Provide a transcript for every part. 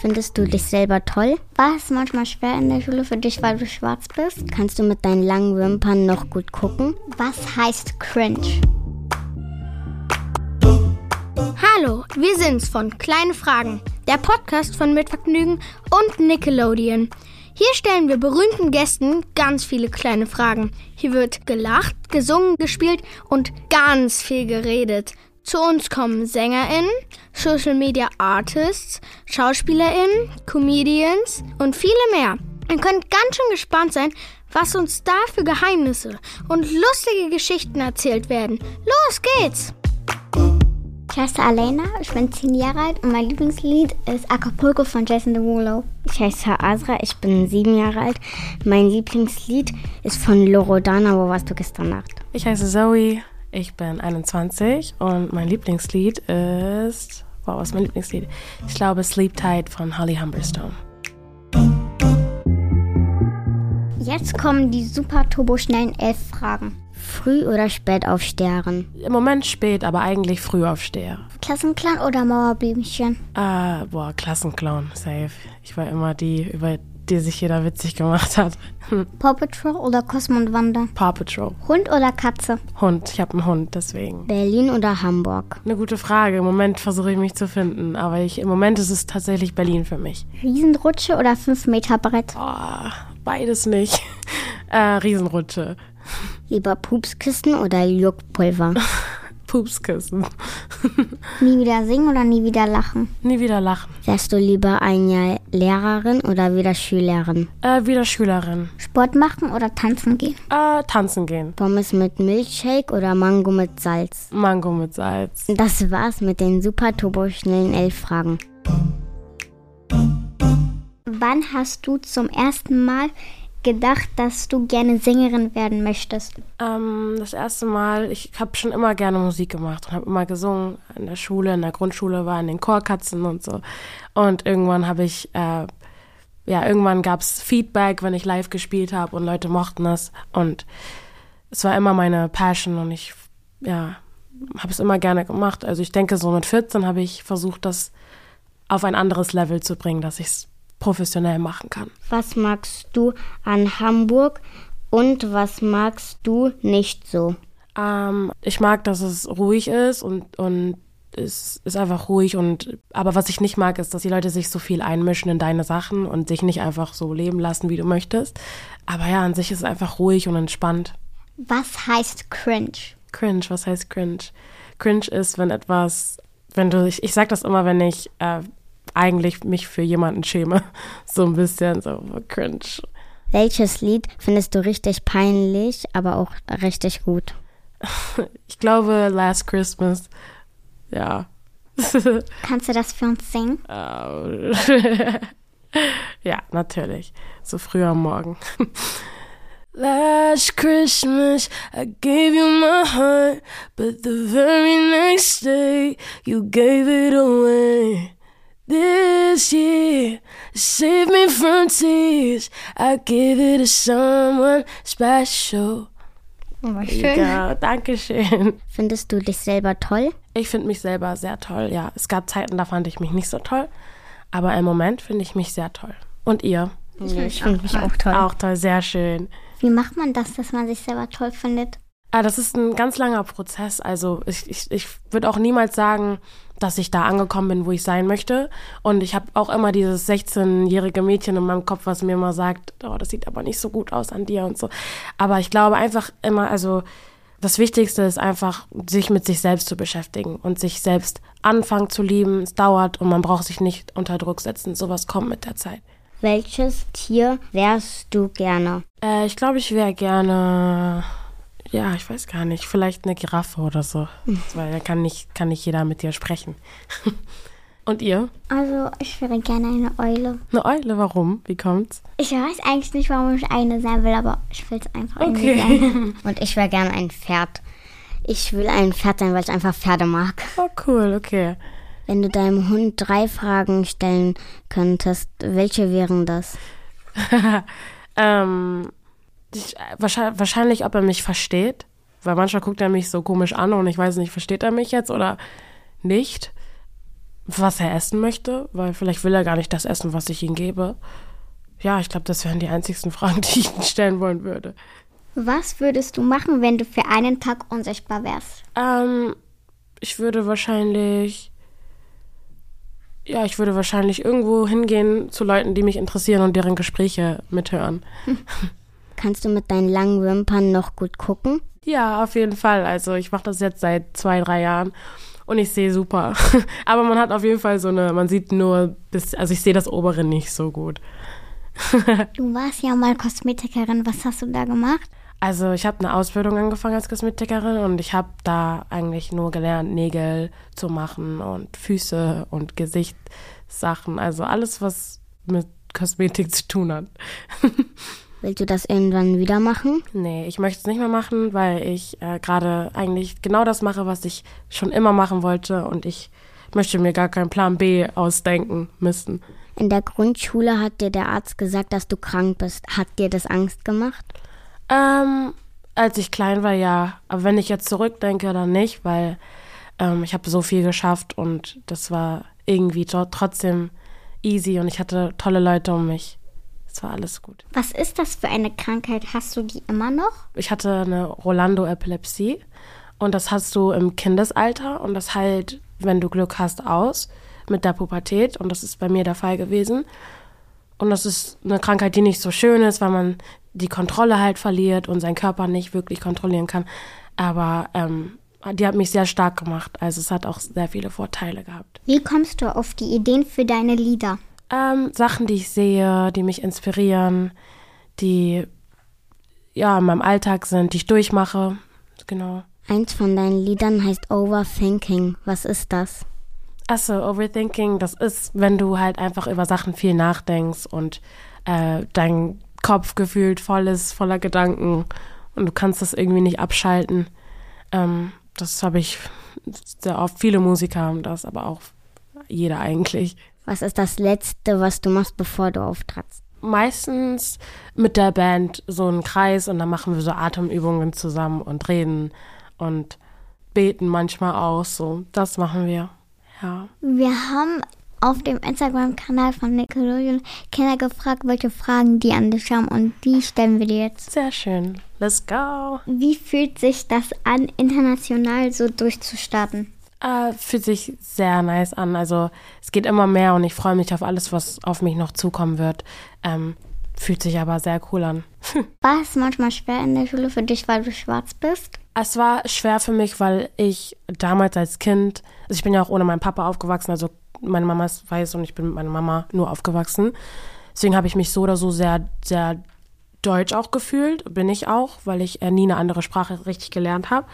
Findest du dich selber toll? War es manchmal schwer in der Schule für dich, weil du schwarz bist? Kannst du mit deinen langen Wimpern noch gut gucken? Was heißt cringe? Hallo, wir sind's von Kleine Fragen, der Podcast von Mitvergnügen und Nickelodeon. Hier stellen wir berühmten Gästen ganz viele kleine Fragen. Hier wird gelacht, gesungen, gespielt und ganz viel geredet. Zu uns kommen SängerInnen, Social Media Artists, SchauspielerInnen, Comedians und viele mehr. Ihr könnt ganz schön gespannt sein, was uns da für Geheimnisse und lustige Geschichten erzählt werden. Los geht's! Ich heiße Alena, ich bin 10 Jahre alt und mein Lieblingslied ist Acapulco von Jason Derulo. Ich heiße Azra, ich bin 7 Jahre alt. Mein Lieblingslied ist von Lorodana, Wo warst du gestern Nacht? Ich heiße Zoe, ich bin 21 und mein Lieblingslied ist. Wow, was ist mein Lieblingslied? Ich glaube Sleep Tight von Holly Humberstone. Jetzt kommen die super turboschnellen elf Fragen. Früh oder spät aufstehen? Im Moment spät, aber eigentlich früh aufsteher. Klassenclown oder Mauerblümchen? Ah, boah, Klassenclown, safe. Ich war immer die, über die sich jeder witzig gemacht hat. Paw Patrol oder Cosmo und Wanda? Paw Patrol. Hund oder Katze? Hund, ich habe einen Hund, deswegen. Berlin oder Hamburg? Eine gute Frage. Im Moment versuche ich mich zu finden, aber ich, im Moment ist es tatsächlich Berlin für mich. Riesenrutsche oder 5 Meter Brett? Oh, beides nicht. äh, Riesenrutsche. Lieber Pupskissen oder Juckpulver? Pupskissen. nie wieder singen oder nie wieder lachen? Nie wieder lachen. Wärst du lieber ein Jahr Lehrerin oder wieder Schülerin? Äh, wieder Schülerin. Sport machen oder tanzen gehen? Äh, tanzen gehen. Pommes mit Milchshake oder Mango mit Salz? Mango mit Salz. Das war's mit den super turbo schnellen elf Fragen. Wann hast du zum ersten Mal gedacht, dass du gerne Sängerin werden möchtest? Ähm, das erste Mal, ich habe schon immer gerne Musik gemacht und habe immer gesungen. In der Schule, in der Grundschule war in den Chorkatzen und so. Und irgendwann habe ich, äh, ja, irgendwann gab es Feedback, wenn ich live gespielt habe und Leute mochten es. Und es war immer meine Passion und ich, ja, habe es immer gerne gemacht. Also ich denke, so mit 14 habe ich versucht, das auf ein anderes Level zu bringen, dass ich es professionell machen kann. Was magst du an Hamburg und was magst du nicht so? Ähm, ich mag, dass es ruhig ist und, und es ist einfach ruhig und aber was ich nicht mag, ist, dass die Leute sich so viel einmischen in deine Sachen und dich nicht einfach so leben lassen, wie du möchtest. Aber ja, an sich ist es einfach ruhig und entspannt. Was heißt cringe? Cringe, was heißt cringe? Cringe ist, wenn etwas, wenn du, ich, ich sag das immer, wenn ich äh, eigentlich mich für jemanden schäme. So ein bisschen so cringe. Welches Lied findest du richtig peinlich, aber auch richtig gut? Ich glaube Last Christmas. Ja. Kannst du das für uns singen? ja, natürlich. So früh am Morgen. Last Christmas I gave you my heart, but the very next day you gave it away. This year, save me from tears. I give it to someone special. Oh, schön. Ja, danke schön. Findest du dich selber toll? Ich finde mich selber sehr toll, ja. Es gab Zeiten, da fand ich mich nicht so toll. Aber im Moment finde ich mich sehr toll. Und ihr? Ich finde mich auch toll. Auch toll, sehr schön. Wie macht man das, dass man sich selber toll findet? Ah, das ist ein ganz langer Prozess. Also ich, ich, ich würde auch niemals sagen, dass ich da angekommen bin, wo ich sein möchte. Und ich habe auch immer dieses 16-jährige Mädchen in meinem Kopf, was mir immer sagt, oh, das sieht aber nicht so gut aus an dir und so. Aber ich glaube einfach immer, also das Wichtigste ist einfach, sich mit sich selbst zu beschäftigen und sich selbst anfangen zu lieben. Es dauert und man braucht sich nicht unter Druck setzen. Sowas kommt mit der Zeit. Welches Tier wärst du gerne? Äh, ich glaube, ich wäre gerne ja, ich weiß gar nicht. Vielleicht eine Giraffe oder so. Weil da kann nicht, kann nicht jeder mit dir sprechen. Und ihr? Also, ich wäre gerne eine Eule. Eine Eule, warum? Wie kommt's? Ich weiß eigentlich nicht, warum ich eine sein will, aber ich will es einfach okay. sein. Und ich wäre gerne ein Pferd. Ich will ein Pferd sein, weil ich einfach Pferde mag. Oh, cool, okay. Wenn du deinem Hund drei Fragen stellen könntest, welche wären das? ähm, ich, wahrscheinlich, wahrscheinlich, ob er mich versteht. Weil manchmal guckt er mich so komisch an und ich weiß nicht, versteht er mich jetzt oder nicht? was er essen möchte, weil vielleicht will er gar nicht das essen, was ich ihm gebe. Ja, ich glaube, das wären die einzigsten Fragen, die ich ihn stellen wollen würde. Was würdest du machen, wenn du für einen Tag unsichtbar wärst? Ähm, ich würde wahrscheinlich, ja, ich würde wahrscheinlich irgendwo hingehen zu Leuten, die mich interessieren und deren Gespräche mithören. Kannst du mit deinen langen Wimpern noch gut gucken? Ja, auf jeden Fall. Also ich mache das jetzt seit zwei, drei Jahren und ich sehe super. Aber man hat auf jeden Fall so eine, man sieht nur bis, also ich sehe das obere nicht so gut. du warst ja mal Kosmetikerin. Was hast du da gemacht? Also ich habe eine Ausbildung angefangen als Kosmetikerin und ich habe da eigentlich nur gelernt, Nägel zu machen und Füße und Gesichtssachen. Also alles, was mit Kosmetik zu tun hat. Willst du das irgendwann wieder machen? Nee, ich möchte es nicht mehr machen, weil ich äh, gerade eigentlich genau das mache, was ich schon immer machen wollte und ich möchte mir gar keinen Plan B ausdenken müssen. In der Grundschule hat dir der Arzt gesagt, dass du krank bist. Hat dir das Angst gemacht? Ähm, als ich klein war, ja. Aber wenn ich jetzt zurückdenke, dann nicht, weil ähm, ich habe so viel geschafft und das war irgendwie trotzdem easy und ich hatte tolle Leute um mich. Es war alles gut. Was ist das für eine Krankheit? Hast du die immer noch? Ich hatte eine Rolando-Epilepsie und das hast du im Kindesalter und das heilt, wenn du Glück hast, aus mit der Pubertät und das ist bei mir der Fall gewesen. Und das ist eine Krankheit, die nicht so schön ist, weil man die Kontrolle halt verliert und seinen Körper nicht wirklich kontrollieren kann. Aber ähm, die hat mich sehr stark gemacht. Also es hat auch sehr viele Vorteile gehabt. Wie kommst du auf die Ideen für deine Lieder? Ähm, Sachen, die ich sehe, die mich inspirieren, die ja in meinem Alltag sind, die ich durchmache. Genau. Eins von deinen Liedern heißt Overthinking. Was ist das? Achso, Overthinking, das ist, wenn du halt einfach über Sachen viel nachdenkst und äh, dein Kopf gefühlt voll ist, voller Gedanken und du kannst das irgendwie nicht abschalten. Ähm, das habe ich sehr oft. Viele Musiker haben das, aber auch jeder eigentlich. Was ist das Letzte, was du machst, bevor du auftrittst? Meistens mit der Band so einen Kreis und dann machen wir so Atemübungen zusammen und reden und beten manchmal auch. So, das machen wir. Ja. Wir haben auf dem Instagram-Kanal von Nickelodeon Kinder gefragt, welche Fragen die an dich haben und die stellen wir dir jetzt. Sehr schön. Let's go. Wie fühlt sich das an, international so durchzustarten? Äh, fühlt sich sehr nice an. Also es geht immer mehr und ich freue mich auf alles, was auf mich noch zukommen wird. Ähm, fühlt sich aber sehr cool an. War es manchmal schwer in der Schule für dich, weil du schwarz bist? Es war schwer für mich, weil ich damals als Kind, also ich bin ja auch ohne meinen Papa aufgewachsen, also meine Mama ist weiß und ich bin mit meiner Mama nur aufgewachsen. Deswegen habe ich mich so oder so sehr, sehr deutsch auch gefühlt, bin ich auch, weil ich äh, nie eine andere Sprache richtig gelernt habe.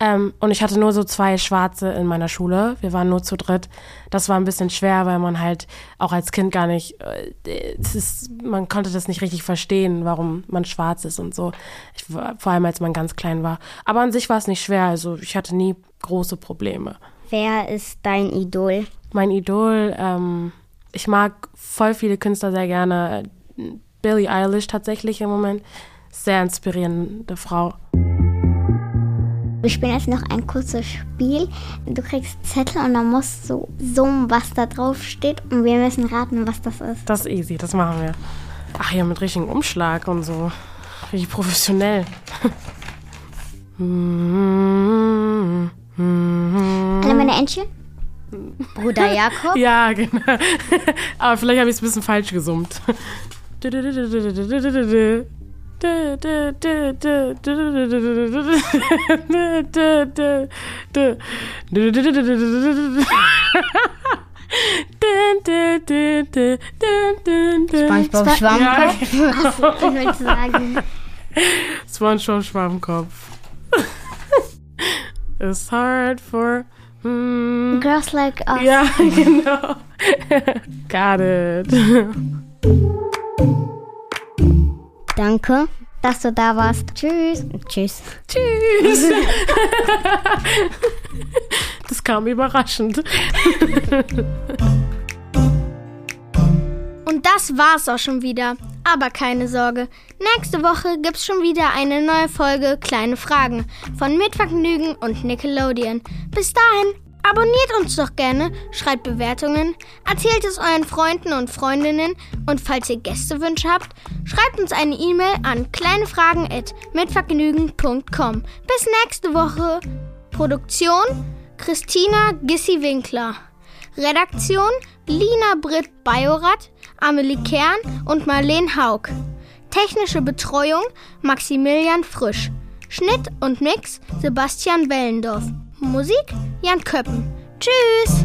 Ähm, und ich hatte nur so zwei Schwarze in meiner Schule. Wir waren nur zu dritt. Das war ein bisschen schwer, weil man halt auch als Kind gar nicht, äh, ist, man konnte das nicht richtig verstehen, warum man schwarz ist und so. Ich, vor allem als man ganz klein war. Aber an sich war es nicht schwer. Also ich hatte nie große Probleme. Wer ist dein Idol? Mein Idol, ähm, ich mag voll viele Künstler sehr gerne. Billie Eilish tatsächlich im Moment. Sehr inspirierende Frau. Wir spielen jetzt noch ein kurzes Spiel. Du kriegst Zettel und dann musst du summen, was da drauf steht und wir müssen raten, was das ist. Das ist easy, das machen wir. Ach ja, mit richtigem Umschlag und so. Richtig professionell. Alle meine Entchen? Bruder Jakob? ja, genau. Aber vielleicht habe ich es ein bisschen falsch gesummt. SpongeBob Schwammkopf. Ja, genau. ich wollte sagen. SpongeBob Schwammkopf. It's hard for mm, Girls like us. Ja, genau. Got it. Danke, dass du da warst. Tschüss. Tschüss. Tschüss. Das kam überraschend. Und das war's auch schon wieder. Aber keine Sorge, nächste Woche gibt's schon wieder eine neue Folge Kleine Fragen von Mitvergnügen und Nickelodeon. Bis dahin, Abonniert uns doch gerne, schreibt Bewertungen, erzählt es euren Freunden und Freundinnen und falls ihr Gästewünsche habt, schreibt uns eine E-Mail an kleinefragen@mitvergnügen.com. Bis nächste Woche. Produktion Christina Gissi-Winkler. Redaktion Lina Britt Bajorat, Amelie Kern und Marlene Haug. Technische Betreuung Maximilian Frisch. Schnitt und Mix Sebastian Wellendorf. Musik Jan Köppen. Tschüss!